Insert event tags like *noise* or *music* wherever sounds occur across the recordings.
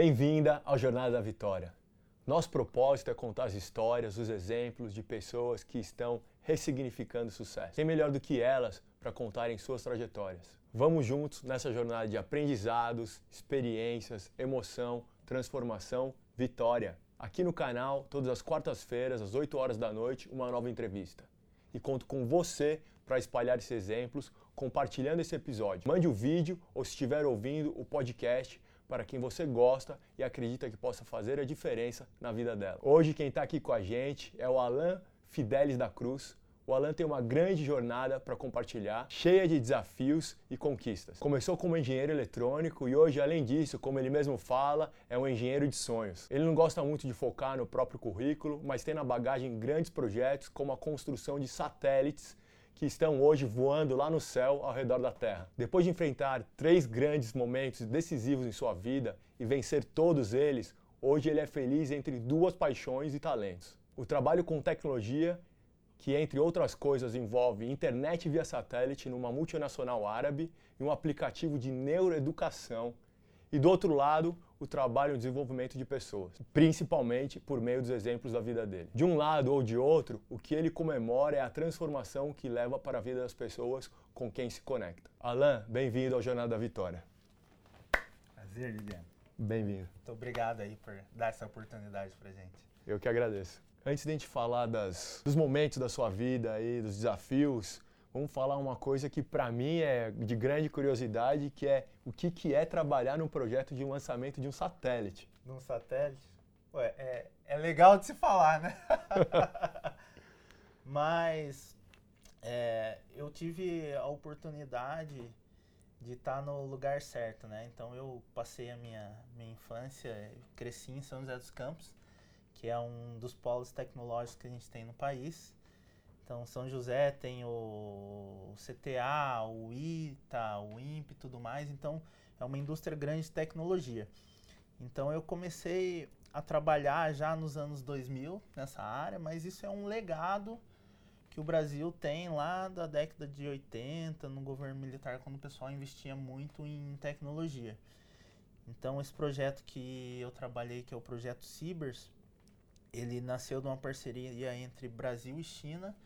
Bem-vinda ao Jornada da Vitória. Nosso propósito é contar as histórias, os exemplos de pessoas que estão ressignificando o sucesso. Quem melhor do que elas para contarem suas trajetórias? Vamos juntos nessa jornada de aprendizados, experiências, emoção, transformação, vitória. Aqui no canal, todas as quartas-feiras, às 8 horas da noite, uma nova entrevista. E conto com você para espalhar esses exemplos, compartilhando esse episódio. Mande o vídeo ou se estiver ouvindo o podcast para quem você gosta e acredita que possa fazer a diferença na vida dela. Hoje quem está aqui com a gente é o Alan Fidelis da Cruz. O Alan tem uma grande jornada para compartilhar, cheia de desafios e conquistas. Começou como engenheiro eletrônico e hoje, além disso, como ele mesmo fala, é um engenheiro de sonhos. Ele não gosta muito de focar no próprio currículo, mas tem na bagagem grandes projetos como a construção de satélites que estão hoje voando lá no céu ao redor da Terra. Depois de enfrentar três grandes momentos decisivos em sua vida e vencer todos eles, hoje ele é feliz entre duas paixões e talentos. O trabalho com tecnologia, que entre outras coisas envolve internet via satélite numa multinacional árabe e um aplicativo de neuroeducação e do outro lado, o trabalho e o desenvolvimento de pessoas, principalmente por meio dos exemplos da vida dele. De um lado ou de outro, o que ele comemora é a transformação que leva para a vida das pessoas com quem se conecta. Alan, bem-vindo ao Jornada da Vitória. Prazer, Liliano. Bem-vindo. Muito obrigado aí por dar essa oportunidade pra gente. Eu que agradeço. Antes de a gente falar das, dos momentos da sua vida aí, dos desafios, vamos falar uma coisa que para mim é de grande curiosidade, que é o que, que é trabalhar num projeto de lançamento de um satélite. Num satélite? Ué, é, é legal de se falar, né? *laughs* Mas é, eu tive a oportunidade de estar no lugar certo, né? Então eu passei a minha, minha infância, cresci em São José dos Campos, que é um dos polos tecnológicos que a gente tem no país. Então, São José tem o CTA, o ITA, o INPE e tudo mais. Então, é uma indústria grande de tecnologia. Então, eu comecei a trabalhar já nos anos 2000 nessa área, mas isso é um legado que o Brasil tem lá da década de 80, no governo militar, quando o pessoal investia muito em tecnologia. Então, esse projeto que eu trabalhei, que é o projeto Cibers, ele nasceu de uma parceria entre Brasil e China,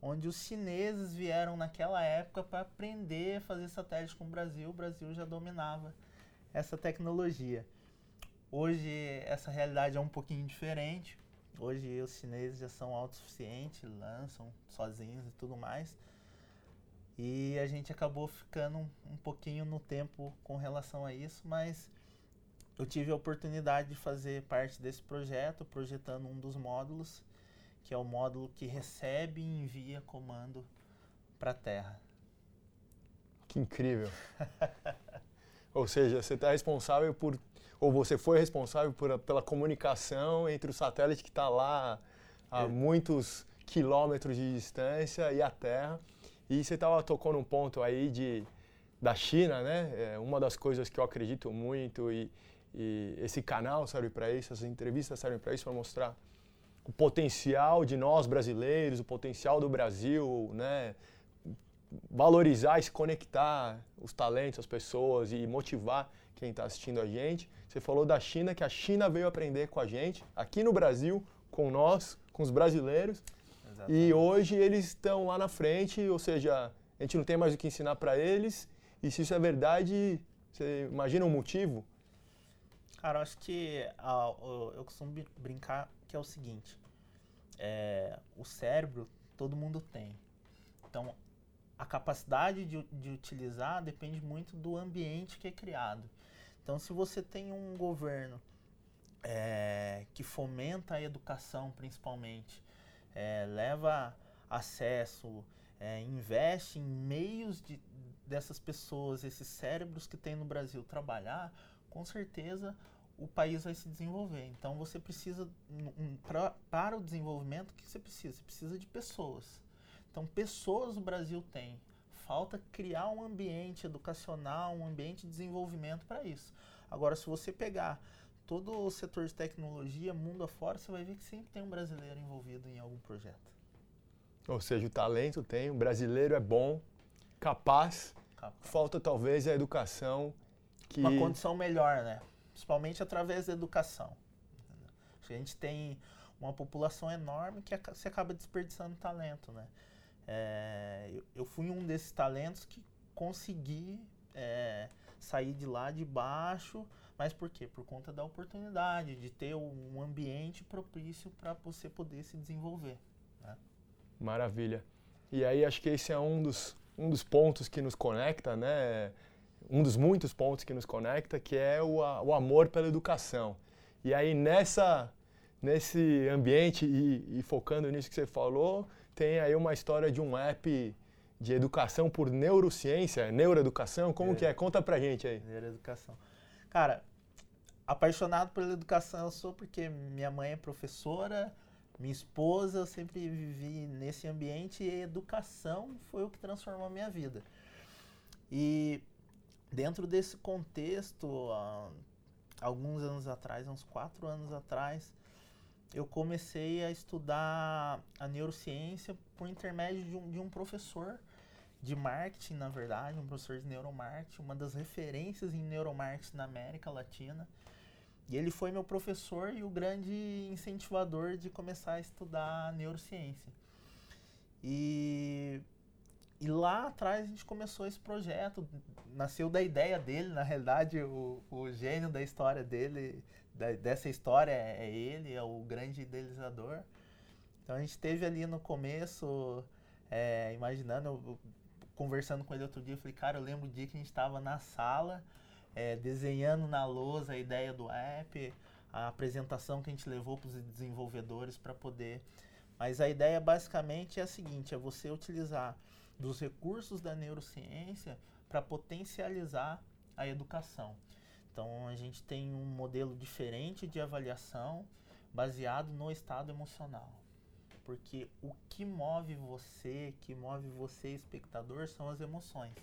onde os chineses vieram naquela época para aprender a fazer satélite com o Brasil. O Brasil já dominava essa tecnologia. Hoje essa realidade é um pouquinho diferente. Hoje os chineses já são autossuficientes, lançam sozinhos e tudo mais. E a gente acabou ficando um, um pouquinho no tempo com relação a isso, mas eu tive a oportunidade de fazer parte desse projeto, projetando um dos módulos que é o módulo que recebe e envia comando para a Terra. Que incrível! *laughs* ou seja, você está responsável por, ou você foi responsável por, pela comunicação entre o satélite que está lá a é. muitos quilômetros de distância e a Terra. E você estava tocando um ponto aí de da China, né? É uma das coisas que eu acredito muito e, e esse canal serve para isso, essas entrevistas servem para isso, para mostrar o potencial de nós brasileiros, o potencial do Brasil, né? valorizar e se conectar os talentos, as pessoas e motivar quem está assistindo a gente. Você falou da China, que a China veio aprender com a gente, aqui no Brasil, com nós, com os brasileiros. Exatamente. E hoje eles estão lá na frente, ou seja, a gente não tem mais o que ensinar para eles. E se isso é verdade, você imagina um motivo? Cara, eu acho que uh, eu costumo brincar que é o seguinte: é, o cérebro todo mundo tem. Então, a capacidade de, de utilizar depende muito do ambiente que é criado. Então, se você tem um governo é, que fomenta a educação, principalmente, é, leva acesso, é, investe em meios de, dessas pessoas, esses cérebros que tem no Brasil trabalhar, com certeza o país vai se desenvolver. Então você precisa, um, pra, para o desenvolvimento, o que você precisa? Você precisa de pessoas. Então, pessoas o Brasil tem. Falta criar um ambiente educacional, um ambiente de desenvolvimento para isso. Agora, se você pegar todo o setor de tecnologia, mundo afora, você vai ver que sempre tem um brasileiro envolvido em algum projeto. Ou seja, o talento tem, o brasileiro é bom, capaz, capaz. falta talvez a educação que... Uma condição melhor, né? Principalmente através da educação. A gente tem uma população enorme que se acaba desperdiçando talento, né? É, eu, eu, fui um desses talentos que consegui é, sair de lá de baixo, mas por quê? Por conta da oportunidade de ter um ambiente propício para você poder se desenvolver. Né? Maravilha. E aí acho que esse é um dos, um dos pontos que nos conecta, né? Um dos muitos pontos que nos conecta, que é o, o amor pela educação. E aí nessa nesse ambiente e, e, focando nisso que você falou, tem aí uma história de um app de educação por neurociência, neuroeducação, como é. que é? Conta pra gente aí. Neuroeducação. Cara, apaixonado pela educação eu sou porque minha mãe é professora, minha esposa, eu sempre vivi nesse ambiente e a educação foi o que transformou a minha vida. E dentro desse contexto, alguns anos atrás, uns quatro anos atrás, eu comecei a estudar a neurociência por intermédio de um, de um professor de marketing, na verdade, um professor de neuromarketing, uma das referências em neuromarketing na América Latina. E ele foi meu professor e o grande incentivador de começar a estudar neurociência. E, e lá atrás a gente começou esse projeto, nasceu da ideia dele, na realidade o, o gênio da história dele, da, dessa história é, é ele, é o grande idealizador. Então a gente teve ali no começo, é, imaginando, eu, conversando com ele outro dia, eu falei, cara, eu lembro o dia que a gente estava na sala, é, desenhando na lousa a ideia do app, a apresentação que a gente levou para os desenvolvedores para poder. Mas a ideia basicamente é a seguinte: é você utilizar dos recursos da neurociência para potencializar a educação. Então a gente tem um modelo diferente de avaliação baseado no estado emocional porque o que move você, que move você, espectador, são as emoções.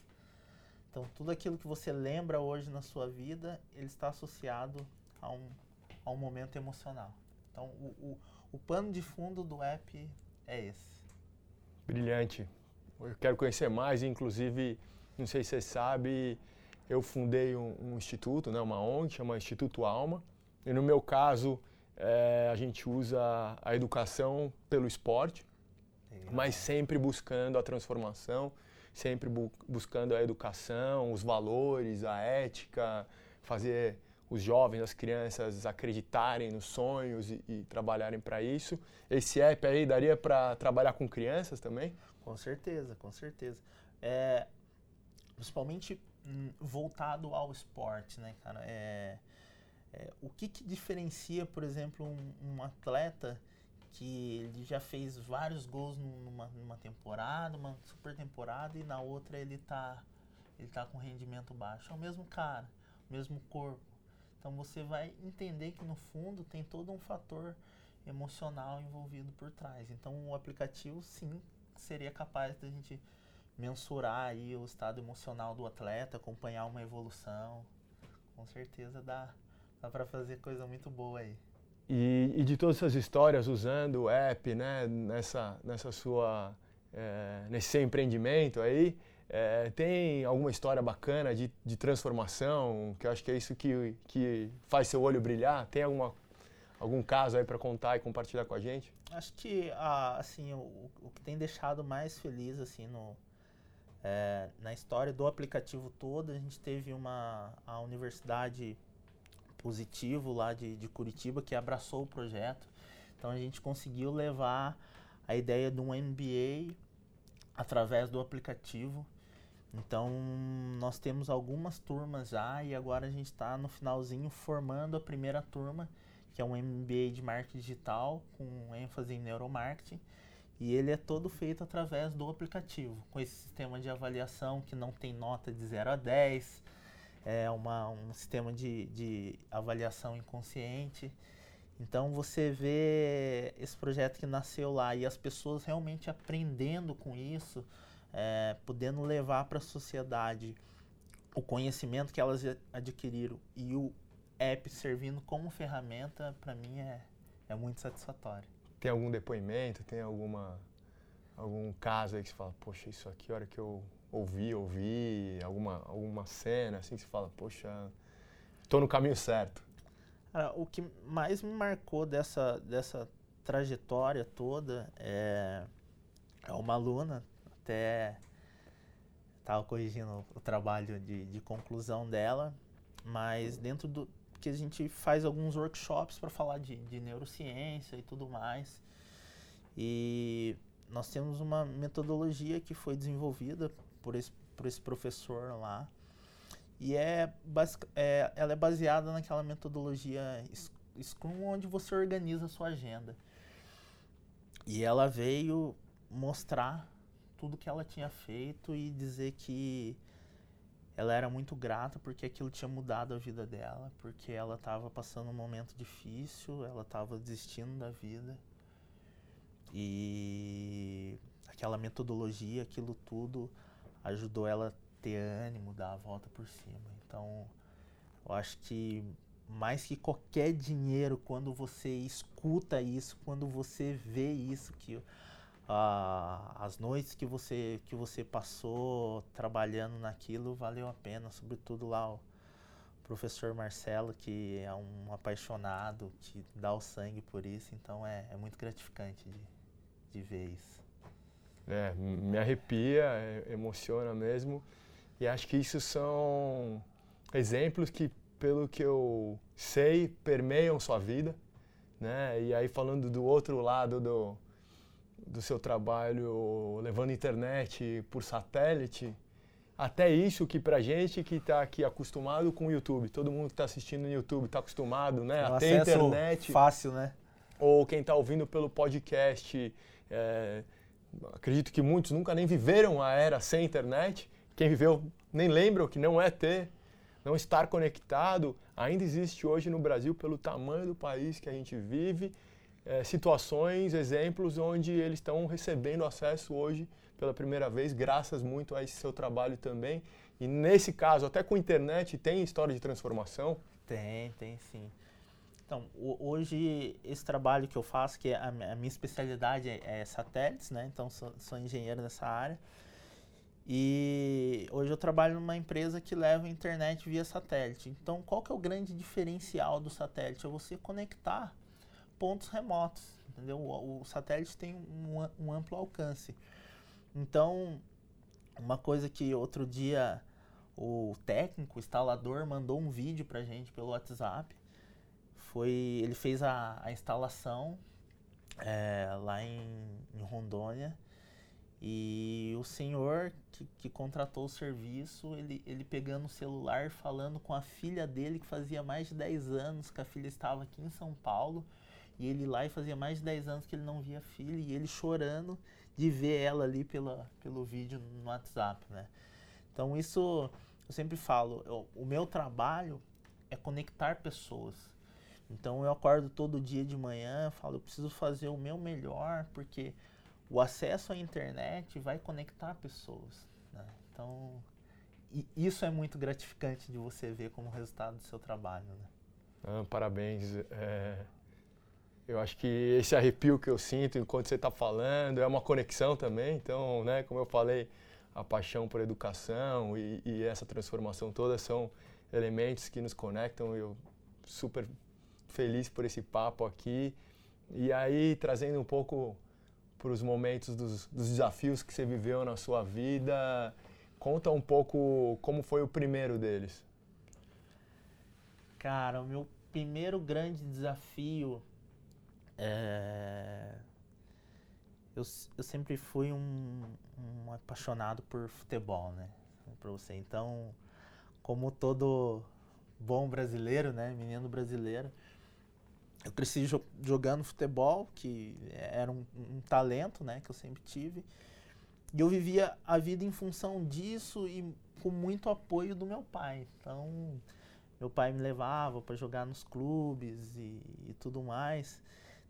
Então, tudo aquilo que você lembra hoje na sua vida, ele está associado a um, a um momento emocional. Então, o, o, o pano de fundo do app é esse. Brilhante. Eu quero conhecer mais, inclusive, não sei se você sabe, eu fundei um, um instituto, né, uma ONG, chama Instituto Alma. E no meu caso, é, a gente usa a educação pelo esporte, Legal. mas sempre buscando a transformação, sempre bu buscando a educação, os valores, a ética, fazer os jovens, as crianças acreditarem nos sonhos e, e trabalharem para isso. Esse app aí daria para trabalhar com crianças também? Com certeza, com certeza. É, principalmente hum, voltado ao esporte, né, cara? É, é, o que, que diferencia, por exemplo, um, um, atleta que ele já fez vários gols numa, numa temporada, uma super temporada, e na outra ele está ele tá com rendimento baixo? É o mesmo cara, o mesmo corpo. Então você vai entender que no fundo tem todo um fator emocional envolvido por trás. Então o aplicativo sim seria capaz de a gente mensurar aí o estado emocional do atleta, acompanhar uma evolução. Com certeza dá, Dá para fazer coisa muito boa aí. E, e, de todas essas histórias usando o app, né, nessa, nessa sua, é, nesse seu empreendimento aí, é, tem alguma história bacana de, de transformação, que eu acho que é isso que, que faz seu olho brilhar? Tem alguma, algum caso aí para contar e compartilhar com a gente? Acho que, ah, assim, o, o que tem deixado mais feliz, assim, no, é, na história do aplicativo todo, a gente teve uma, a universidade positivo lá de, de Curitiba que abraçou o projeto. Então a gente conseguiu levar a ideia de um MBA através do aplicativo. Então nós temos algumas turmas já e agora a gente está no finalzinho formando a primeira turma, que é um MBA de marketing digital com ênfase em neuromarketing. E ele é todo feito através do aplicativo, com esse sistema de avaliação que não tem nota de 0 a 10, é uma, um sistema de, de avaliação inconsciente. Então você vê esse projeto que nasceu lá e as pessoas realmente aprendendo com isso, é, podendo levar para a sociedade o conhecimento que elas adquiriram e o app servindo como ferramenta, para mim é, é muito satisfatório. Tem algum depoimento, tem alguma algum caso aí que você fala, poxa, isso aqui, a hora que eu ouvir, ouvir alguma, alguma cena, assim, que você fala, poxa, tô no caminho certo? Cara, o que mais me marcou dessa, dessa trajetória toda é, é uma aluna, até estava corrigindo o trabalho de, de conclusão dela, mas dentro do que a gente faz alguns workshops para falar de, de neurociência e tudo mais. E nós temos uma metodologia que foi desenvolvida por esse, por esse professor lá. E é, é, ela é baseada naquela metodologia Scrum, onde você organiza a sua agenda. E ela veio mostrar tudo que ela tinha feito e dizer que ela era muito grata porque aquilo tinha mudado a vida dela, porque ela estava passando um momento difícil, ela estava desistindo da vida. E aquela metodologia, aquilo tudo ajudou ela a ter ânimo, dar a volta por cima. Então, eu acho que mais que qualquer dinheiro, quando você escuta isso, quando você vê isso, que as noites que você, que você passou trabalhando naquilo valeu a pena, sobretudo lá o professor Marcelo, que é um apaixonado, que dá o sangue por isso, então é, é muito gratificante de, de ver isso. É, me arrepia, é, emociona mesmo, e acho que isso são exemplos que, pelo que eu sei, permeiam sua vida, né? E aí falando do outro lado do do seu trabalho levando internet por satélite, até isso que pra gente que está aqui acostumado com o YouTube, todo mundo que está assistindo no YouTube está acostumado, né? Um a ter internet. Fácil, né? Ou quem está ouvindo pelo podcast, é, acredito que muitos nunca nem viveram a era sem internet. Quem viveu nem lembra o que não é ter, não estar conectado. Ainda existe hoje no Brasil, pelo tamanho do país que a gente vive, é, situações, exemplos onde eles estão recebendo acesso hoje pela primeira vez, graças muito a esse seu trabalho também. E nesse caso, até com internet, tem história de transformação? Tem, tem sim. Então, hoje, esse trabalho que eu faço, que é a, minha especialidade é, é satélites, né? Então, sou, sou engenheiro nessa área. E hoje eu trabalho numa empresa que leva internet via satélite. Então, qual que é o grande diferencial do satélite? É você conectar pontos remotos, entendeu? O, o satélite tem um, um, amplo alcance. Então, uma coisa que outro dia o técnico, o instalador, mandou um vídeo pra gente pelo WhatsApp. Foi, ele fez a, a instalação é, lá em, em, Rondônia e o senhor que, que, contratou o serviço, ele, ele pegando o celular, falando com a filha dele que fazia mais de 10 anos que a filha estava aqui em São Paulo e ele lá e fazia mais de 10 anos que ele não via a filha e ele chorando de ver ela ali pela, pelo vídeo no WhatsApp, né? Então isso eu sempre falo, eu, o meu trabalho é conectar pessoas. Então eu acordo todo dia de manhã, falo, eu preciso fazer o meu melhor porque o acesso à internet vai conectar pessoas. Né? Então isso é muito gratificante de você ver como resultado do seu trabalho. Né? Ah, parabéns. É eu acho que esse arrepio que eu sinto enquanto você está falando é uma conexão também. Então, né, como eu falei, a paixão por educação e, e essa transformação toda são elementos que nos conectam. Eu super feliz por esse papo aqui. E aí, trazendo um pouco para os momentos dos, dos, desafios que você viveu na sua vida, conta um pouco como foi o primeiro deles. Cara, o meu primeiro grande desafio é... Eu, eu sempre fui um, um apaixonado por futebol, né? Pra você. Então, como todo bom brasileiro, né? Menino brasileiro, eu cresci jo jogando futebol, que era um, um, talento, né? Que eu sempre tive. E eu vivia a vida em função disso e com muito apoio do meu pai. Então, meu pai me levava para jogar nos clubes e, e tudo mais.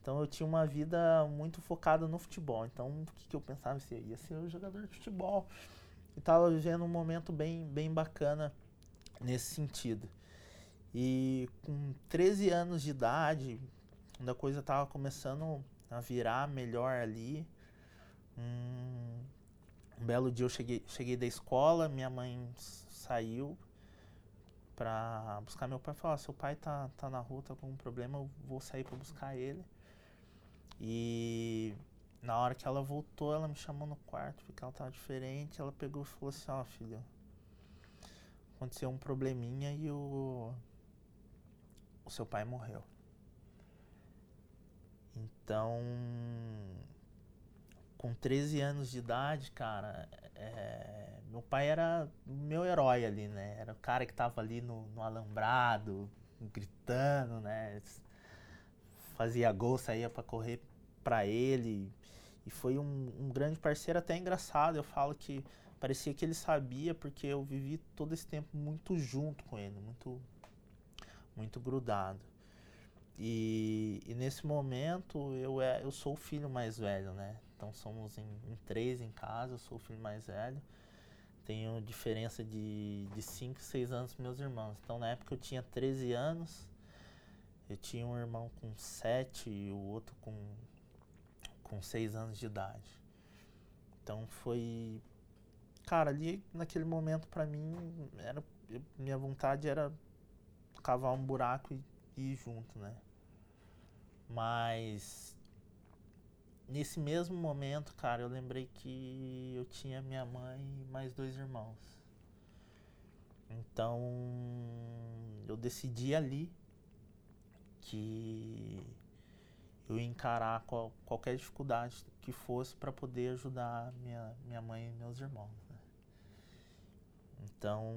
Então eu tinha uma vida muito focada no futebol. Então o que, que eu pensava? Assim, ia ser um jogador de futebol. E estava vivendo um momento bem, bem bacana nesse sentido. E com 13 anos de idade, quando a coisa estava começando a virar melhor ali, um, um belo dia eu cheguei, cheguei da escola, minha mãe saiu, pra buscar meu pai. Falei, seu pai tá, tá na rua, tá com um problema, eu vou sair pra buscar ele. E na hora que ela voltou, ela me chamou no quarto, porque ela tava diferente. Ela pegou e falou assim, ó, oh, filho, aconteceu um probleminha e o, o seu pai morreu. Então, com 13 anos de idade, cara, é, meu pai era meu herói ali, né? Era o cara que tava ali no, no alambrado, gritando, né? Fazia gol, saía para correr para ele. E foi um, um grande parceiro, até engraçado. Eu falo que parecia que ele sabia, porque eu vivi todo esse tempo muito junto com ele, muito, muito grudado. E, e, nesse momento eu, é, eu sou o filho mais velho, né? Então somos em, em, três em casa, eu sou o filho mais velho. Tenho diferença de 5, 6 anos com meus irmãos. Então na época eu tinha 13 anos, eu tinha um irmão com 7 e o outro com, com 6 anos de idade. Então foi. Cara, ali naquele momento pra mim, era, minha vontade era cavar um buraco e ir junto, né? Mas nesse mesmo momento, cara, eu lembrei que eu tinha minha mãe e mais dois irmãos. Então eu decidi ali que eu encarar qual, qualquer dificuldade que fosse para poder ajudar minha, minha mãe e meus irmãos. Né? Então,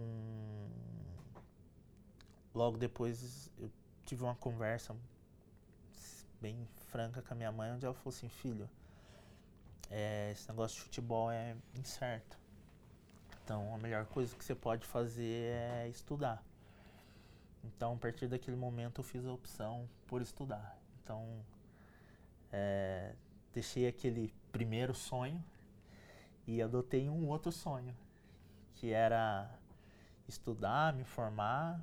logo depois eu tive uma conversa bem franca com a minha mãe, onde ela falou assim, filho, é, esse negócio de futebol é incerto. Então a melhor coisa que você pode fazer é estudar. Então a partir daquele momento eu fiz a opção por estudar. Então é, deixei aquele primeiro sonho e adotei um outro sonho, que era estudar, me formar,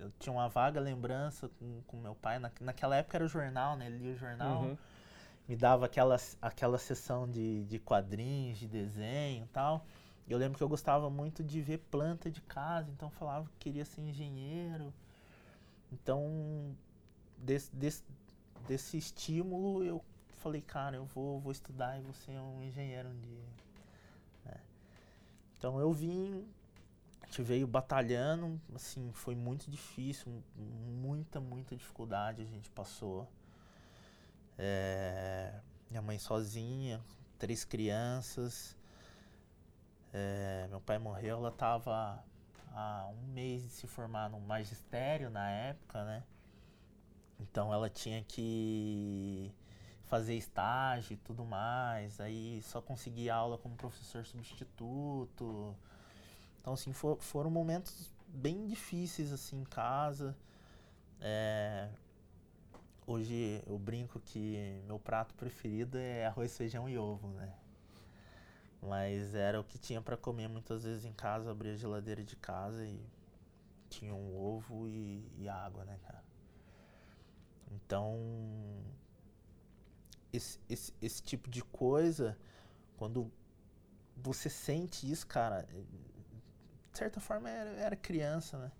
eu tinha uma vaga lembrança com, com meu pai. Na, naquela época era o jornal, né? Ele lia o jornal. Uhum. Me dava aquela, aquela sessão de, de quadrinhos, de desenho e tal. Eu lembro que eu gostava muito de ver planta de casa, então falava que queria ser engenheiro. Então, desse, desse, desse estímulo, eu falei, cara, eu vou, vou estudar e vou ser um engenheiro um dia. É. Então, eu vim gente veio batalhando, assim, foi muito difícil, muita, muita dificuldade a gente passou. É, minha mãe sozinha, três crianças. É, meu pai morreu, ela estava há um mês de se formar no magistério na época, né? Então ela tinha que fazer estágio e tudo mais, aí só conseguia aula como professor substituto. Então, assim, for, foram momentos bem difíceis, assim, em casa. É, hoje eu brinco que meu prato preferido é arroz, feijão e ovo, né? Mas era o que tinha para comer muitas vezes em casa, abria a geladeira de casa e tinha um ovo e, e água, né, cara? Então, esse, esse, esse tipo de coisa, quando você sente isso, cara, de certa forma, era, era criança, né?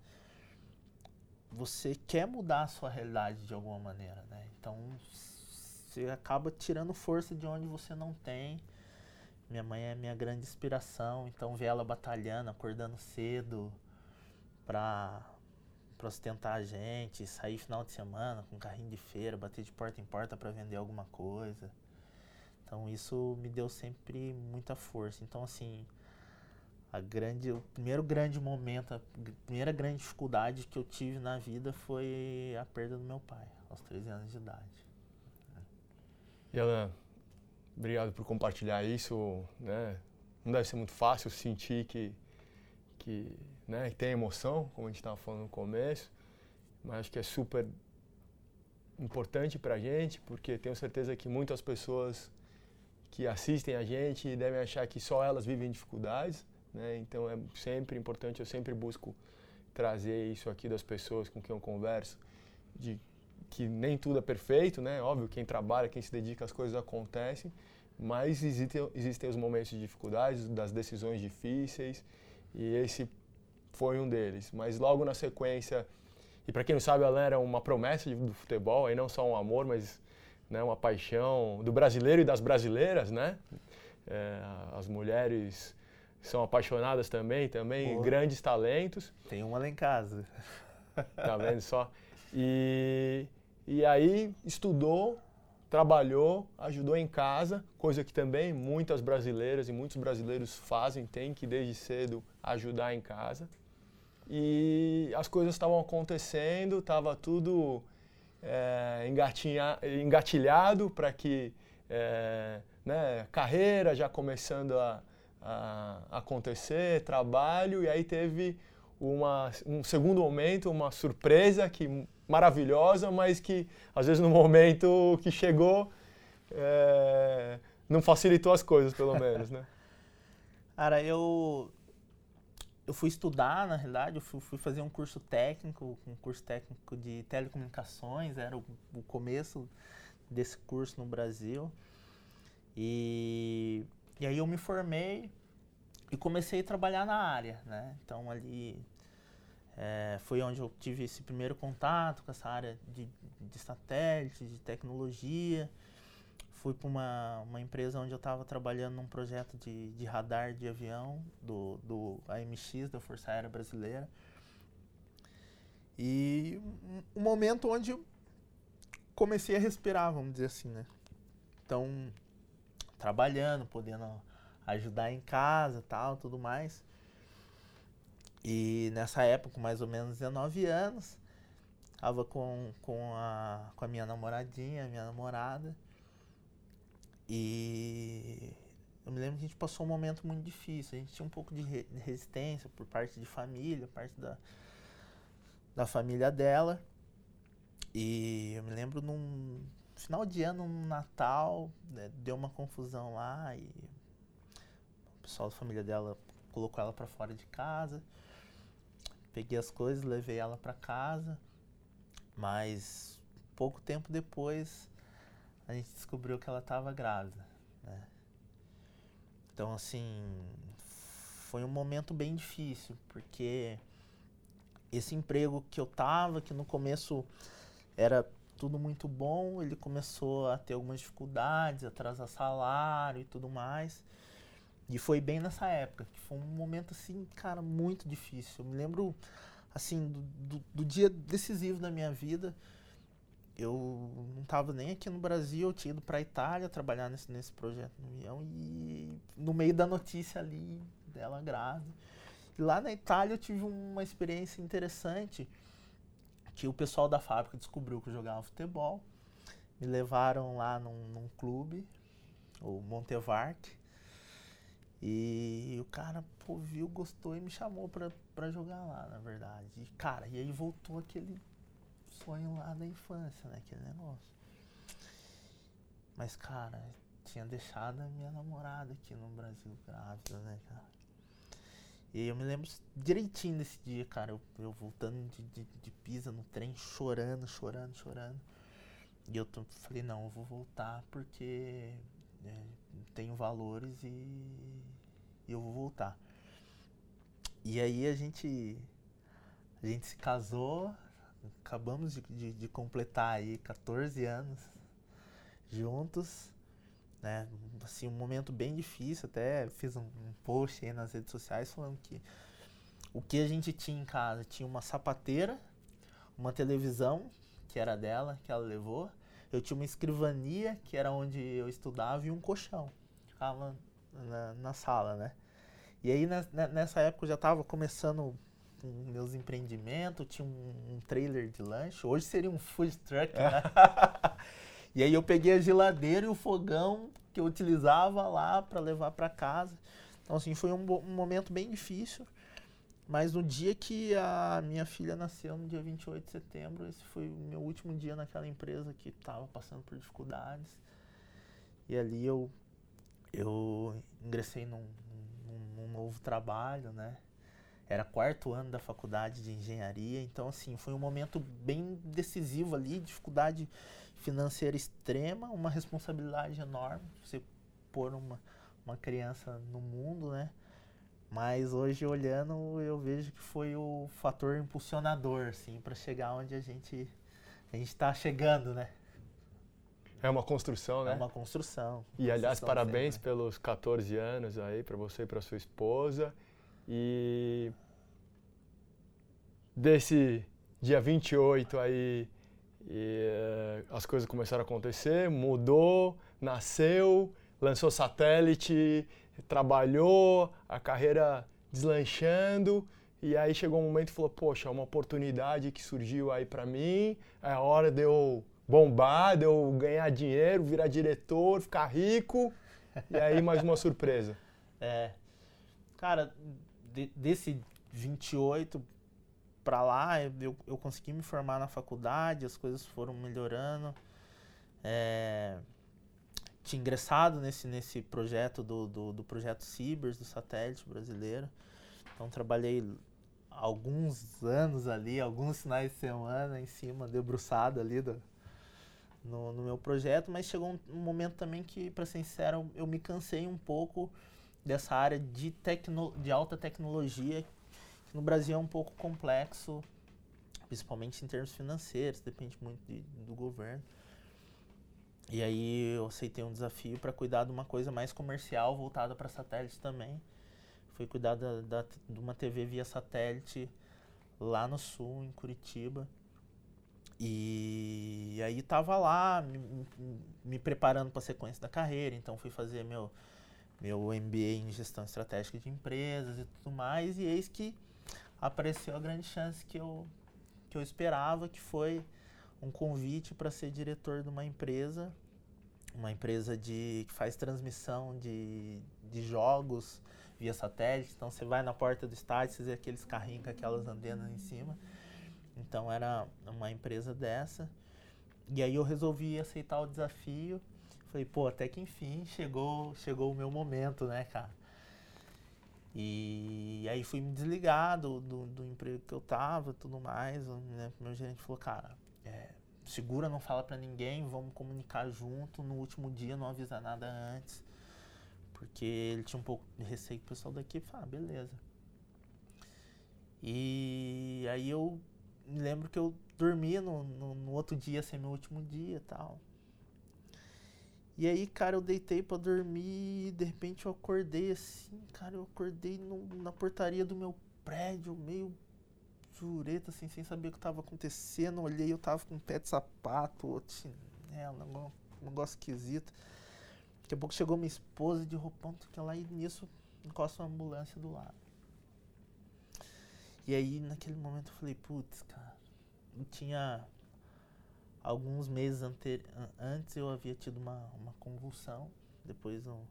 Você quer mudar a sua realidade de alguma maneira, né? Então, você acaba tirando força de onde você não tem. Minha mãe é minha grande inspiração, então ver ela batalhando, acordando cedo pra, pra sustentar a gente, sair final de semana com carrinho de feira, bater de porta em porta para vender alguma coisa. Então isso me deu sempre muita força. Então assim, a grande, o primeiro grande momento, a primeira grande dificuldade que eu tive na vida foi a perda do meu pai, aos 13 anos de idade. E Alan, obrigado por compartilhar isso, né? Não deve ser muito fácil sentir que, que, né, que tem emoção, como a gente estava falando no começo, mas acho que é super importante para a gente, porque tenho certeza que muitas pessoas que assistem a gente devem achar que só elas vivem dificuldades, né? Então é sempre importante, eu sempre busco trazer isso aqui das pessoas com quem eu converso, de que nem tudo é perfeito, né? Óbvio, quem trabalha, quem se dedica, as coisas acontecem, mas existem, existem os momentos de dificuldades, das decisões difíceis, e esse foi um deles. Mas logo na sequência, e para quem não sabe, ela era uma promessa do futebol, aí não só um amor, mas né, uma paixão do brasileiro e das brasileiras, né? É, as mulheres são apaixonadas também, também Pô. grandes talentos. Tem uma lá em casa. Tá vendo só? E, e aí estudou, trabalhou, ajudou em casa, coisa que também muitas brasileiras e muitos brasileiros fazem, tem que desde cedo ajudar em casa. E as coisas estavam acontecendo, estava tudo é, engatilhado para que é, né, carreira já começando a, a, acontecer, trabalho, e aí teve uma, um segundo momento, uma surpresa que maravilhosa, mas que às vezes no momento que chegou é, não facilitou as coisas, pelo menos, né? *laughs* Cara, eu eu fui estudar, na realidade, eu fui, fui, fazer um curso técnico, um curso técnico de telecomunicações, era o, o começo desse curso no Brasil. E, e aí eu me formei e comecei a trabalhar na área, né? Então ali é, foi onde eu tive esse primeiro contato com essa área de, de satélite, de tecnologia. Fui para uma, uma empresa onde eu estava trabalhando num projeto de, de radar de avião do, do AMX, da Força Aérea Brasileira. E um, momento onde eu comecei a respirar, vamos dizer assim, né? Então, trabalhando, podendo ajudar em casa tal, tudo mais. E nessa época, mais ou menos 19 anos, tava com, com, a, com a minha namoradinha, minha namorada. E eu me lembro que a gente passou um momento muito difícil. A gente tinha um pouco de, re, de resistência por parte de família, parte da, da família dela. E eu me lembro num final de ano, no Natal, né, deu uma confusão lá e o pessoal da família dela colocou ela para fora de casa. Peguei as coisas, levei ela para casa, mas pouco tempo depois a gente descobriu que ela estava grávida, né? Então assim, foi um momento bem difícil, porque esse emprego que eu tava, que no começo era tudo muito bom, ele começou a ter algumas dificuldades, atrasar salário e tudo mais. E foi bem nessa época, que foi um momento, assim, cara, muito difícil. Eu me lembro, assim, do, do, do dia decisivo da minha vida. Eu não estava nem aqui no Brasil, eu tinha ido para a Itália trabalhar nesse, nesse projeto no avião e no meio da notícia ali dela grávida. E lá na Itália eu tive uma experiência interessante, que o pessoal da fábrica descobriu que eu jogava futebol, me levaram lá num, num clube, o Montevark, e o cara, pô, viu, gostou e me chamou pra, pra jogar lá, na verdade. E, cara, e aí voltou aquele sonho lá da infância, né? Aquele negócio. Mas, cara, tinha deixado a minha namorada aqui no Brasil grávida, né, cara? E eu me lembro direitinho desse dia, cara. Eu, eu voltando de, de, de, Pisa no trem, chorando, chorando, chorando. E eu falei, não, eu vou voltar porque é, tenho valores e, e, eu vou voltar. E aí a gente, a gente se casou, acabamos de, de, de completar aí 14 anos juntos, né? Assim, um momento bem difícil, até fiz um, um post aí nas redes sociais falando que o que a gente tinha em casa, tinha uma sapateira, uma televisão, que era dela, que ela levou, eu tinha uma escrivania, que era onde eu estudava, e um colchão. Ficava na, na sala, né? E aí nessa época eu já estava começando meus empreendimentos, tinha um, um, trailer de lanche. Hoje seria um food truck, né? *laughs* e aí eu peguei a geladeira e o fogão que eu utilizava lá para levar para casa. Então assim, foi um, um momento bem difícil. Mas no dia que a minha filha nasceu, no dia 28 de setembro, esse foi o meu último dia naquela empresa que estava passando por dificuldades. E ali eu, eu ingressei num, num, num, novo trabalho, né? Era quarto ano da faculdade de engenharia, então assim, foi um momento bem decisivo ali, dificuldade financeira extrema, uma responsabilidade enorme, você pôr uma, uma criança no mundo, né? Mas hoje olhando, eu vejo que foi o fator impulsionador, assim, para chegar onde a gente a gente está chegando, né? É uma construção, né? É uma construção. E aliás, construção parabéns sempre. pelos 14 anos aí para você e para sua esposa. E desse dia 28 aí e, uh, as coisas começaram a acontecer, mudou, nasceu, lançou satélite, trabalhou, a carreira deslanchando. E aí chegou um momento e falou: Poxa, é uma oportunidade que surgiu aí para mim, é a hora de eu bombar, de eu ganhar dinheiro, virar diretor, ficar rico. E aí mais uma surpresa. *laughs* É. Cara, de, desse 28 para lá, eu, eu consegui me formar na faculdade, as coisas foram melhorando. É, tinha ingressado nesse, nesse projeto do, do, do projeto Cibers, do satélite brasileiro. Então trabalhei alguns anos ali, alguns finais de semana em cima, debruçado ali do, no, no meu projeto, mas chegou um, momento também que, para ser sincero, eu me cansei um pouco dessa área de, tecno, de alta tecnologia, que no Brasil é um pouco complexo, principalmente em termos financeiros, depende muito de, do governo. E aí eu aceitei um desafio para cuidar de uma coisa mais comercial voltada para satélite também. Fui cuidar da, da, de uma TV via satélite lá no sul, em Curitiba. E aí tava lá me, me preparando para a sequência da carreira, então fui fazer meu meu MBA em gestão estratégica de empresas e tudo mais, e eis que apareceu a grande chance que eu que eu esperava, que foi um convite para ser diretor de uma empresa, uma empresa de que faz transmissão de, de jogos via satélite. Então você vai na porta do estádio, você vê aqueles carrinhos com aquelas antenas em cima. Então era uma empresa dessa. E aí eu resolvi aceitar o desafio. Falei, pô, até que enfim chegou, chegou o meu momento, né, cara? E aí fui me desligar do, do, do emprego que eu tava, tudo mais. Né? Meu gerente falou, cara, é, segura, não fala para ninguém, vamos comunicar junto. No último dia não avisa nada antes. Porque ele tinha um pouco de receio com o pessoal da equipe. Ah, beleza. E aí eu me lembro que eu dormi no, no, no outro dia, ser assim, meu último dia e tal. E aí, cara, eu deitei para dormir e de repente eu acordei assim, cara, eu acordei no, na portaria do meu prédio, meio jureta, assim, sem saber o que estava acontecendo. Olhei, eu tava com um pé de sapato, outro chinelo, um negócio esquisito. Daqui a pouco chegou minha esposa de roupão, que lá e nisso encosta uma ambulância do lado. E aí, naquele momento, eu falei, putz, cara, eu tinha alguns meses ante antes eu havia tido uma, uma convulsão, depois um,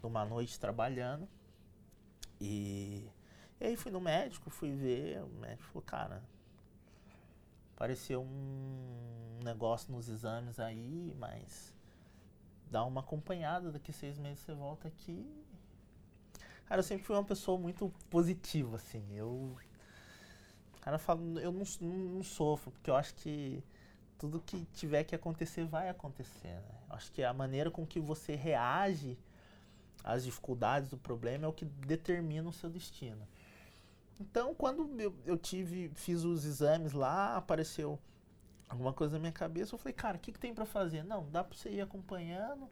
de uma noite trabalhando. E, e aí fui no médico, fui ver, o médico falou, cara, apareceu um negócio nos exames aí, mas dá uma acompanhada, daqui seis meses você volta aqui Cara, eu sempre fui uma pessoa muito positiva, assim. Eu. Cara, eu falo, eu não, não, não, sofro, porque eu acho que tudo que tiver que acontecer vai acontecer. Né? Acho que a maneira com que você reage às dificuldades do problema é o que determina o seu destino. Então, quando eu, eu tive, fiz os exames lá, apareceu alguma coisa na minha cabeça, eu falei, cara, o que, que tem para fazer? Não, dá para você ir acompanhando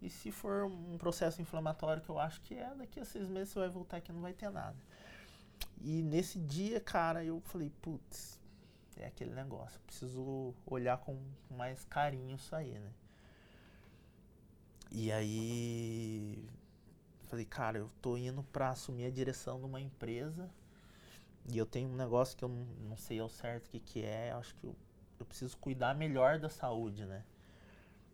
e se for um processo inflamatório, que eu acho que é, daqui a seis meses você vai voltar aqui não vai ter nada. E nesse dia, cara, eu falei, putz, é aquele negócio, preciso olhar com mais carinho isso aí, né? E aí, falei, cara, eu tô indo para assumir a direção de uma empresa e eu tenho um negócio que eu não, não sei ao certo o que, que é, acho que eu, eu preciso cuidar melhor da saúde, né?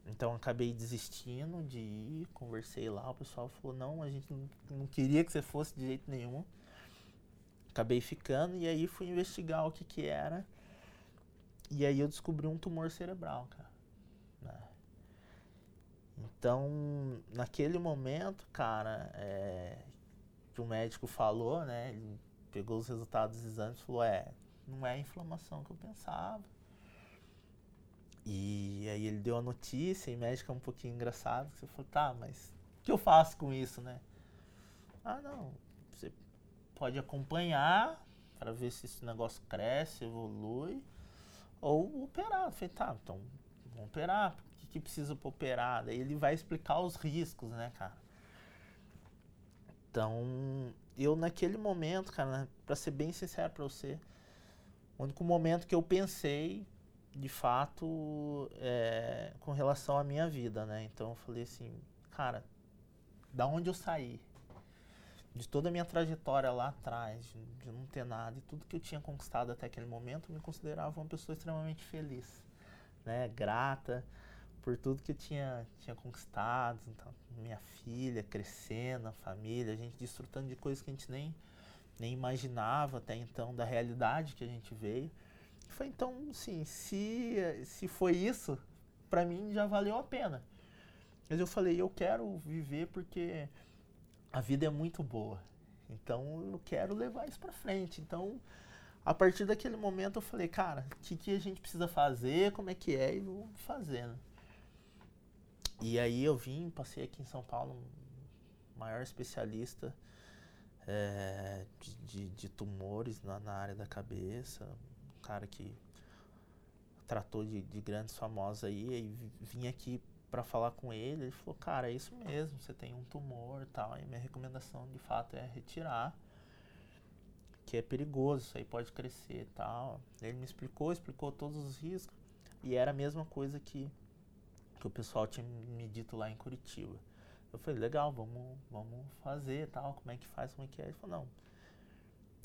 Então acabei desistindo de ir, conversei lá, o pessoal falou, não, a gente não, não, queria que você fosse de jeito nenhum. Acabei ficando e aí fui investigar o que que era. E aí eu descobri um tumor cerebral, cara. Né? Então, naquele momento, cara, é, que o médico falou, né, ele pegou os resultados dos exames e falou, é, não é a inflamação que eu pensava e aí ele deu a notícia, e médico é um pouquinho engraçado. Você falou, tá, mas o que eu faço com isso, né? Ah, não, pode acompanhar para ver se esse negócio cresce, evolui, ou operar. Eu falei, tá, então vamos operar. O que, que precisa para operar? Daí ele vai explicar os riscos, né, cara? Então, eu naquele momento, cara, para ser bem sincero para você, o único momento que eu pensei, de fato, é, com relação à minha vida, né? Então eu falei assim, cara, da onde eu saí, de toda a minha trajetória lá atrás, de, de, não ter nada e tudo que eu tinha conquistado até aquele momento, eu me considerava uma pessoa extremamente feliz, né? Grata por tudo que eu tinha, tinha conquistado, então, minha filha crescendo, a família, a gente desfrutando de coisas que a gente nem, nem imaginava até então, da realidade que a gente veio. Foi então, sim, se, se foi isso, para mim já valeu a pena. Mas eu falei, eu quero viver porque a vida é muito boa. Então eu quero levar isso para frente. Então, a partir daquele momento eu falei, cara, o que, que a gente precisa fazer, como é que é, e vou fazendo. E aí eu vim, passei aqui em São Paulo, maior especialista é, de, de, de, tumores na, na, área da cabeça, cara que tratou de, de grandes famosos aí, e vim aqui para falar com ele, ele falou, cara, é isso mesmo, você tem um tumor e tal, e minha recomendação de fato é retirar, que é perigoso, isso aí pode crescer e tal. Ele me explicou, explicou todos os riscos, e era a mesma coisa que, que o pessoal tinha me dito lá em Curitiba. Eu falei, legal, vamos, vamos fazer tal, como é que faz, como é que é? Ele falou, não,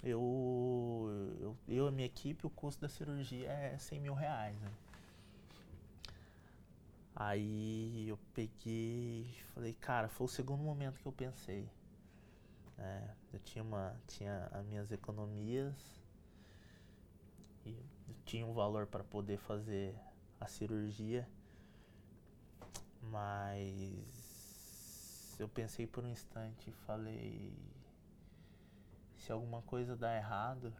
eu, eu, eu e minha equipe, o custo da cirurgia é 100 mil reais, né? Aí eu peguei falei, cara, foi o segundo momento que eu pensei. É, eu tinha uma. Tinha as minhas economias e tinha um valor para poder fazer a cirurgia. Mas eu pensei por um instante e falei se alguma coisa dá errado,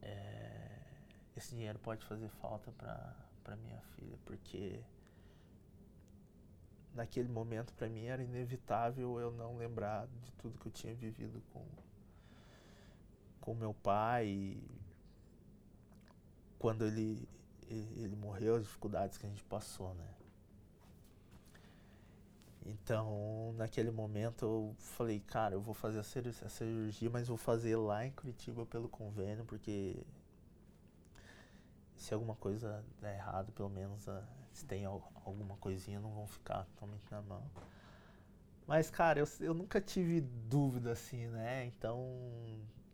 é, esse dinheiro pode fazer falta para minha filha, porque naquele momento para mim era inevitável eu não lembrar de tudo que eu tinha vivido com com meu pai. Quando ele ele morreu as dificuldades que a gente passou né então naquele momento eu falei cara eu vou fazer a cirurgia mas vou fazer lá em Curitiba pelo convênio porque se alguma coisa der errado, pelo menos uh, se tem alguma coisinha, não vão ficar totalmente na mão. Mas, cara, eu, eu nunca tive dúvida assim, né? Então,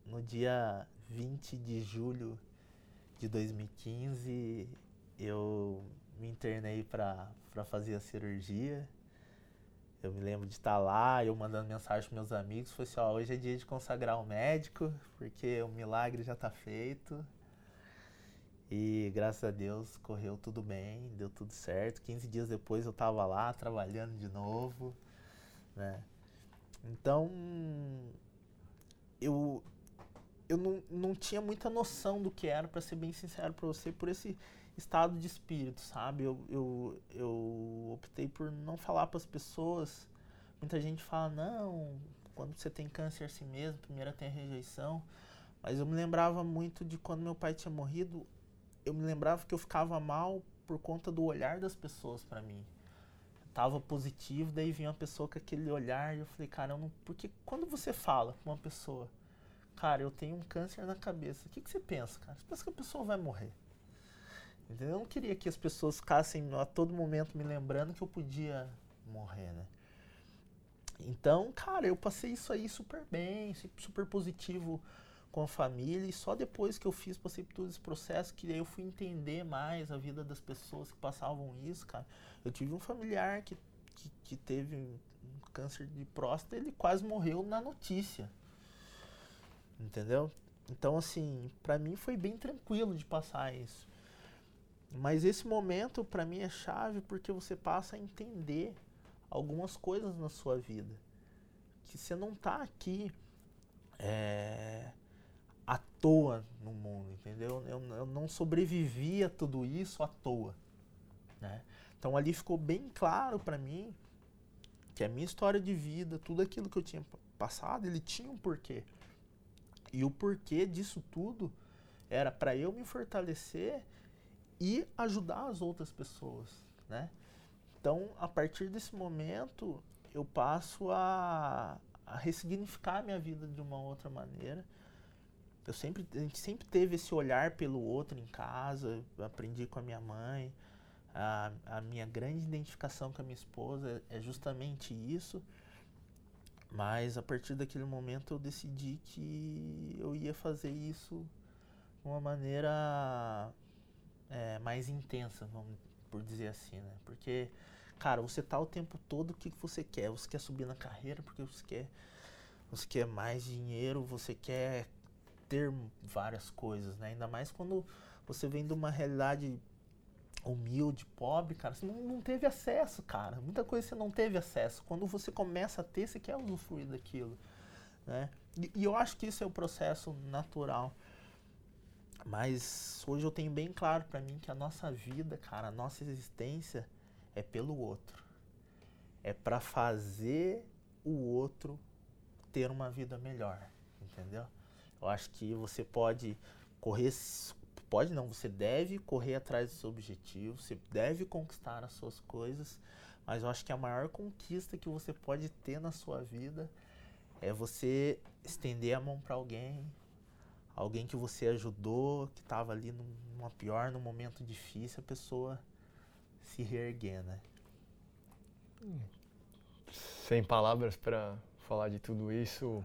no dia 20 de julho de 2015, eu me internei para fazer a cirurgia. Eu me lembro de estar lá, eu mandando mensagem para meus amigos, foi assim, ó, hoje é dia de consagrar o médico, porque o milagre já está feito. E graças a Deus correu tudo bem, deu tudo certo. 15 dias depois eu estava lá trabalhando de novo, né? Então, eu eu não, não tinha muita noção do que era, para ser bem sincero para você, por esse estado de espírito, sabe? Eu, eu, eu optei por não falar para as pessoas. Muita gente fala, não, quando você tem câncer assim mesmo, primeiro tem a rejeição. Mas eu me lembrava muito de quando meu pai tinha morrido, eu me lembrava que eu ficava mal por conta do olhar das pessoas para mim. Eu tava positivo, daí vinha uma pessoa com aquele olhar e eu falei, cara, eu não... porque quando você fala com uma pessoa, cara, eu tenho um câncer na cabeça, o que, que você pensa, cara? Você pensa que a pessoa vai morrer. Eu não queria que as pessoas ficassem a todo momento me lembrando que eu podia morrer, né? Então, cara, eu passei isso aí super bem, super positivo com a família e só depois que eu fiz, passei por todo esse processo, que eu fui entender mais a vida das pessoas que passavam isso, cara. Eu tive um familiar que, que, que teve um câncer de próstata, ele quase morreu na notícia. Entendeu? Então, assim, para mim foi bem tranquilo de passar isso. Mas esse momento, para mim, é chave porque você passa a entender algumas coisas na sua vida. Que você não tá aqui é, à toa no mundo, entendeu? Eu, eu não sobrevivi a tudo isso à toa, né? Então ali ficou bem claro para mim que a minha história de vida, tudo aquilo que eu tinha passado, ele tinha um porquê. E o porquê disso tudo era para eu me fortalecer e ajudar as outras pessoas, né? Então, a partir desse momento, eu passo a, a ressignificar a minha vida de uma outra maneira. Eu sempre, a gente sempre teve esse olhar pelo outro em casa, eu aprendi com a minha mãe. A, a minha grande identificação com a minha esposa é justamente isso. Mas a partir daquele momento eu decidi que eu ia fazer isso de uma maneira é, mais intensa, vamos por dizer assim, né? Porque, cara, você tá o tempo todo o que você quer. Você quer subir na carreira porque você quer, você quer mais dinheiro, você quer ter várias coisas, né? Ainda mais quando você vem de uma realidade humilde, pobre, cara, você não, não, teve acesso, cara. Muita coisa você não teve acesso. Quando você começa a ter, você quer usufruir daquilo, né? E, e eu acho que isso é o processo natural. Mas hoje eu tenho bem claro para mim que a nossa vida, cara, a nossa existência é pelo outro. É para fazer o outro ter uma vida melhor, entendeu? Eu acho que você pode correr, pode não, você deve correr atrás do seu objetivo, você deve conquistar as suas coisas, mas eu acho que a maior conquista que você pode ter na sua vida é você estender a mão para alguém, alguém que você ajudou, que estava ali numa pior, num momento difícil, a pessoa se reerguer, né? Sem palavras para falar de tudo isso,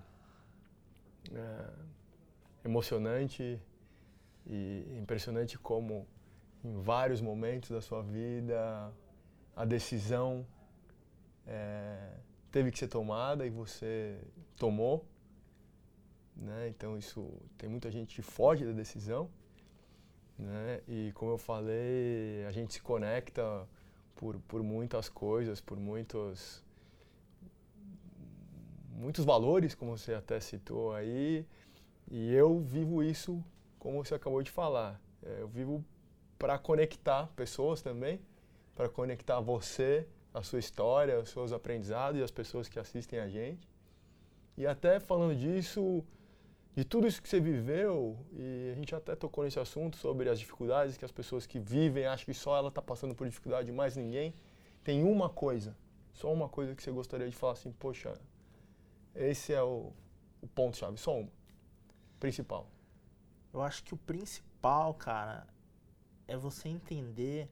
é emocionante e impressionante como em vários momentos da sua vida a decisão é, teve que ser tomada e você tomou né? Então isso tem muita gente que foge da decisão, né? E como eu falei, a gente se conecta por, por muitas coisas, por muitos muitos valores, como você até citou aí, e eu vivo isso como você acabou de falar. É, eu vivo para conectar pessoas também, para conectar você, a sua história, os seus aprendizados e as pessoas que assistem a gente. E até falando disso, de tudo isso que você viveu, e a gente até tocou nesse assunto sobre as dificuldades que as pessoas que vivem acham que só ela está passando por dificuldade, mais ninguém. Tem uma coisa, só uma coisa que você gostaria de falar assim, poxa, esse é o, o ponto-chave, só uma. Principal. Eu acho que o principal, cara, é você entender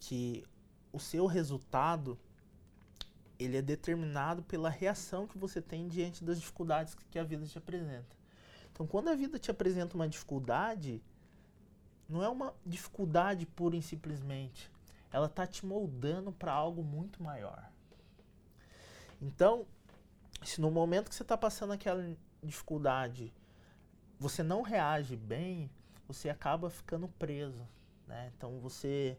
que o seu resultado ele é determinado pela reação que você tem diante das dificuldades que a vida te apresenta. Então, quando a vida te apresenta uma dificuldade, não é uma dificuldade pura e simplesmente. Ela está te moldando para algo muito maior. Então, se no momento que você está passando aquela dificuldade, você não reage bem, você acaba ficando preso. Né? Então, você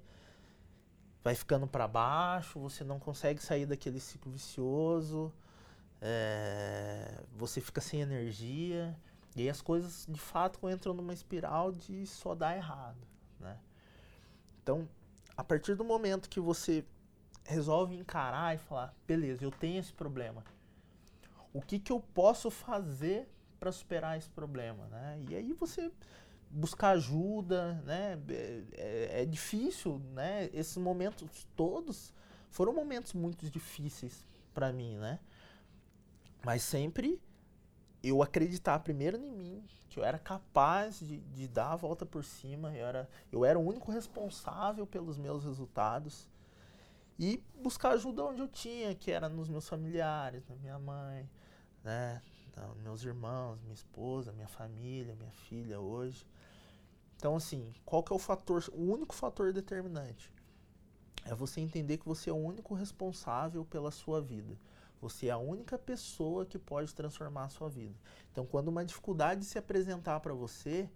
vai ficando para baixo, você não consegue sair daquele ciclo vicioso, é, você fica sem energia. E aí as coisas de fato entram numa espiral de só dar errado, né? Então, a partir do momento que você resolve encarar e falar, beleza, eu tenho esse problema. O que, que eu posso fazer para superar esse problema, né? E aí você buscar ajuda, né? É, é, é, difícil, né? Esses momentos todos foram momentos muito difíceis para mim, né? Mas sempre eu acreditar primeiro em mim, que eu era capaz de, de dar a volta por cima, eu era, eu era o único responsável pelos meus resultados e buscar ajuda onde eu tinha, que era nos meus familiares, na minha mãe, né, meus irmãos, minha esposa, minha família, minha filha hoje. Então assim, qual que é o fator, o único fator determinante? É você entender que você é o único responsável pela sua vida. Você é a única pessoa que pode transformar a sua vida. Então, quando uma dificuldade se apresentar para você,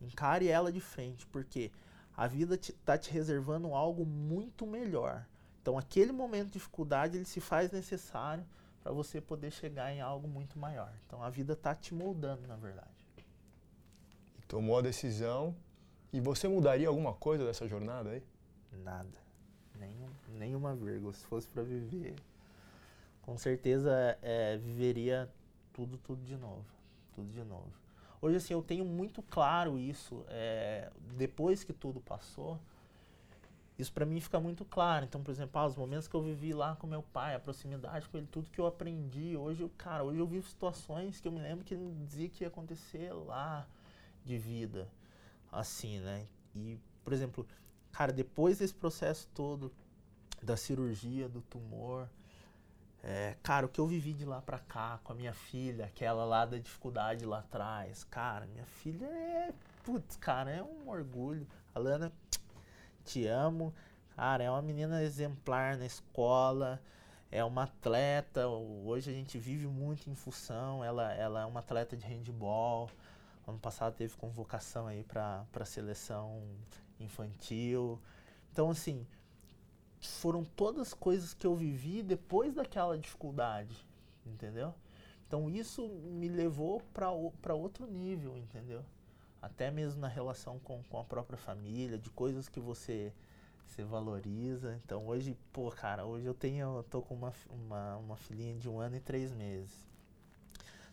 encare ela de frente, porque a vida está te, te reservando algo muito melhor. Então, aquele momento de dificuldade ele se faz necessário para você poder chegar em algo muito maior. Então, a vida está te moldando, na verdade. Tomou a decisão e você mudaria alguma coisa dessa jornada aí? Nada. Nenhum, nenhuma vírgula. Se fosse para viver, com certeza é, viveria tudo, tudo de novo. Tudo de novo. Hoje, assim, eu tenho muito claro isso. É, depois que tudo passou, isso para mim fica muito claro. Então, por exemplo, ah, os momentos que eu vivi lá com meu pai, a proximidade com ele, tudo que eu aprendi. Hoje, eu, cara, hoje eu vivo situações que eu me lembro que ele dizia que ia acontecer lá de vida, assim, né? E, por exemplo, cara, depois desse processo todo da cirurgia, do tumor, é, cara, o que eu vivi de lá pra cá com a minha filha, aquela lá da dificuldade lá atrás, cara, minha filha é, putz, cara, é um orgulho. A Lana te amo. Cara, é uma menina exemplar na escola, é uma atleta. Hoje a gente vive muito em função. Ela, ela é uma atleta de handball. Ano passado teve convocação aí para a seleção infantil. Então, assim, foram todas coisas que eu vivi depois daquela dificuldade, entendeu? Então, isso me levou para outro nível, entendeu? até mesmo na relação com, com a própria família, de coisas que você você valoriza. Então hoje, pô, cara, hoje eu tenho, eu tô com uma, uma, uma filhinha de um ano e três meses.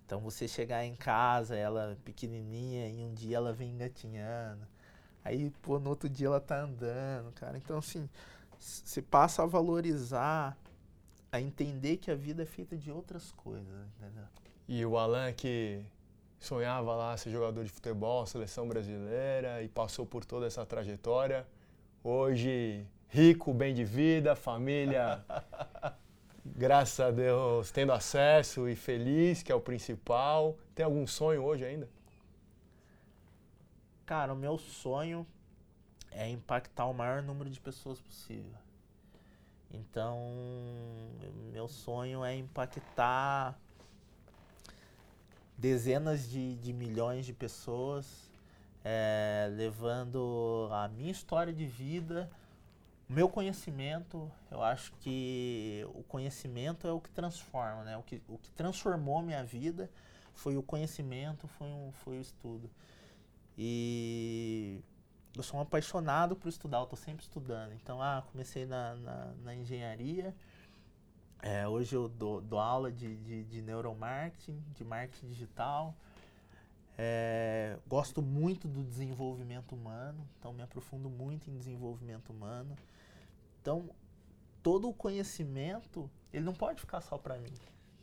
Então você chegar em casa, ela pequenininha, e um dia ela vem engatinhando. Aí, pô, no outro dia ela tá andando, cara. Então, assim, você passa a valorizar, a entender que a vida é feita de outras coisas, entendeu? E o Alan que sonhava lá ser jogador de futebol, seleção brasileira e passou por toda essa trajetória. Hoje, rico, bem de vida, família, *laughs* graças a Deus, tendo acesso e feliz, que é o principal. Tem algum sonho hoje ainda? Cara, o meu sonho é impactar o maior número de pessoas possível. Então, meu sonho é impactar dezenas de, de milhões de pessoas, é, levando a minha história de vida, o meu conhecimento. Eu acho que o conhecimento é o que transforma, né? O que, o que transformou minha vida foi o conhecimento, foi, um, foi o estudo. E eu sou um apaixonado por estudar, eu estou sempre estudando. Então, ah, comecei na, na, na engenharia, é, hoje eu dou, dou aula de, de, de, neuromarketing, de marketing digital. É, gosto muito do desenvolvimento humano, então me aprofundo muito em desenvolvimento humano. Então, todo o conhecimento, ele não pode ficar só para mim.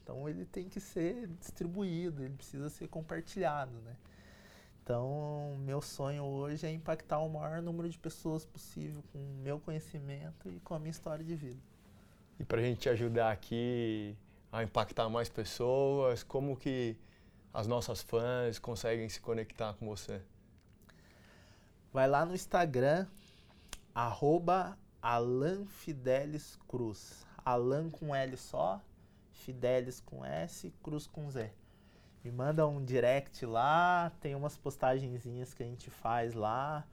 Então, ele tem que ser distribuído, ele precisa ser compartilhado, né? Então, meu sonho hoje é impactar o maior número de pessoas possível com o meu conhecimento e com a minha história de vida. E para a gente te ajudar aqui a impactar mais pessoas, como que as nossas fãs conseguem se conectar com você? Vai lá no Instagram, arroba Alan Fidelis Cruz. Alan com L só, Fidelis com S, Cruz com Z. Me manda um direct lá, tem umas postagenzinhas que a gente faz lá.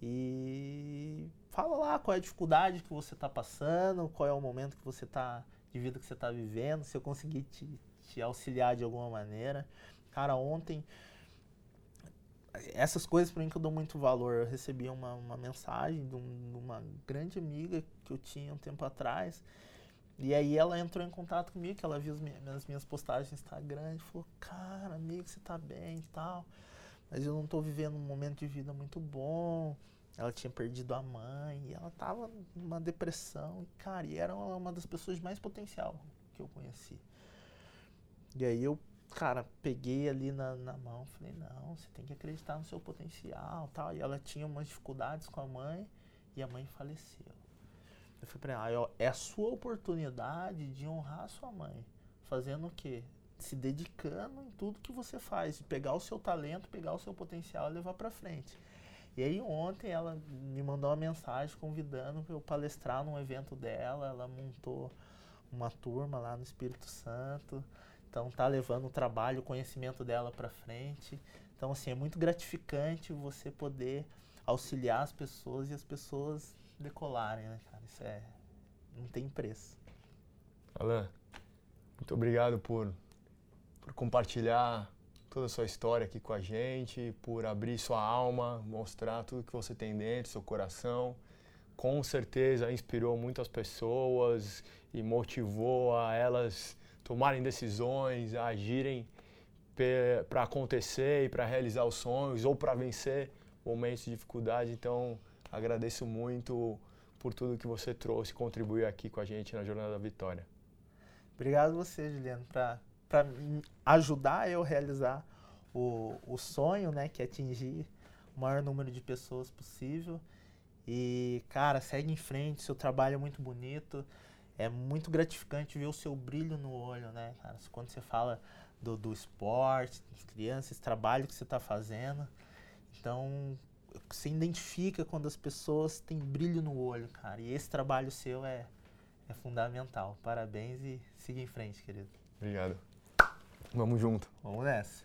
E fala lá qual é a dificuldade que você está passando, qual é o momento que você está de vida que você está vivendo, se eu conseguir te, te auxiliar de alguma maneira. Cara, ontem essas coisas para mim que eu dou muito valor. Eu recebi uma, uma mensagem de, um, de, uma grande amiga que eu tinha um tempo atrás. E aí ela entrou em contato comigo, que ela viu as minhas, as minhas postagens no Instagram e falou, cara, amigo, você tá bem e tal. Mas eu não tô vivendo um momento de vida muito bom. Ela tinha perdido a mãe, e ela tava numa depressão, e, cara, e era uma das pessoas de mais potencial que eu conheci. E aí eu, cara, peguei ali na, na mão, falei, não, você tem que acreditar no seu potencial, tal. E ela tinha umas dificuldades com a mãe, e a mãe faleceu. Eu falei pra ela, é a sua oportunidade de honrar a sua mãe. Fazendo o quê? Se dedicando em tudo que você faz, de pegar o seu talento, pegar o seu potencial e levar para frente. E aí ontem ela me mandou uma mensagem convidando para eu palestrar num evento dela. Ela montou uma turma lá no Espírito Santo. Então tá levando o trabalho, o conhecimento dela para frente. Então assim, é muito gratificante você poder auxiliar as pessoas e as pessoas decolarem, né, cara? Isso é não tem preço. Alan, muito obrigado por por compartilhar toda a sua história aqui com a gente, por abrir sua alma, mostrar tudo que você tem dentro, seu coração. Com certeza inspirou muitas pessoas e motivou a elas tomarem decisões, agirem para acontecer e para realizar os sonhos ou para vencer momentos de dificuldade. Então, agradeço muito por tudo que você trouxe contribuiu aqui com a gente na Jornada da Vitória. Obrigado você, Juliano, para ajudar eu a realizar o, o sonho, né, que é atingir o maior número de pessoas possível. E, cara, segue em frente, seu trabalho é muito bonito. É muito gratificante ver o seu brilho no olho, né, cara? Quando você fala do, do esporte, das crianças, esse trabalho que você está fazendo. Então, você identifica quando as pessoas têm brilho no olho, cara. E esse trabalho seu é, é fundamental. Parabéns e siga em frente, querido. Obrigado. Vamos junto. Vamos nessa.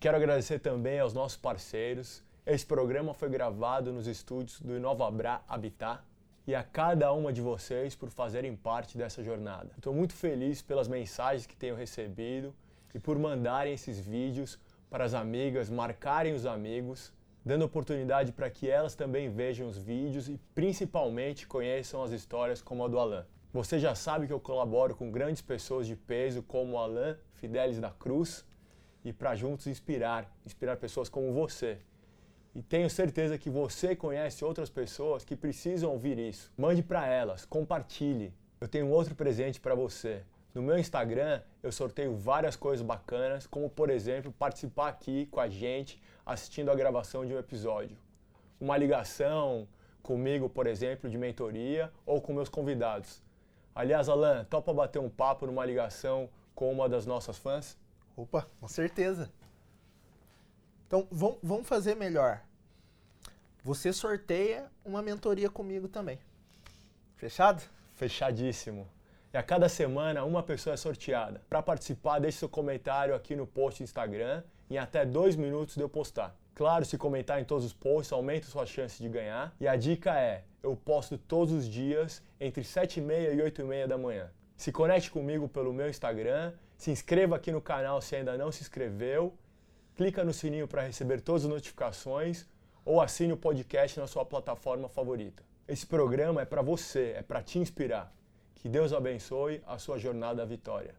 Quero agradecer também aos nossos parceiros. Esse programa foi gravado nos estúdios do Inovabra Habitat e a cada uma de vocês por fazerem parte dessa jornada. Estou muito feliz pelas mensagens que tenho recebido e por mandarem esses vídeos para as amigas, marcarem os amigos, dando oportunidade para que elas também vejam os vídeos e principalmente conheçam as histórias como a do Alan. Você já sabe que eu colaboro com grandes pessoas de peso como o Alan Fidelis da Cruz e para juntos inspirar, inspirar pessoas como você. E tenho certeza que você conhece outras pessoas que precisam ouvir isso. Mande para elas, compartilhe. Eu tenho outro presente para você. No meu Instagram, eu sorteio várias coisas bacanas, como por exemplo, participar aqui com a gente assistindo a gravação de um episódio. Uma ligação comigo, por exemplo, de mentoria ou com meus convidados. Aliás, Alan, topa bater um papo numa ligação com uma das nossas fãs? Opa, com certeza. Então, vamos fazer melhor. Você sorteia uma mentoria comigo também. Fechado? Fechadíssimo. E a cada semana uma pessoa é sorteada. Para participar, deixe seu comentário aqui no post do Instagram em até dois minutos de eu postar. Claro, se comentar em todos os posts, aumenta sua chance de ganhar. E a dica é, eu posto todos os dias entre 7 e meia e 8 e meia da manhã. Se conecte comigo pelo meu Instagram, se inscreva aqui no canal se ainda não se inscreveu, clica no sininho para receber todas as notificações ou assine o podcast na sua plataforma favorita. Esse programa é para você, é para te inspirar. Que Deus abençoe a sua jornada à vitória.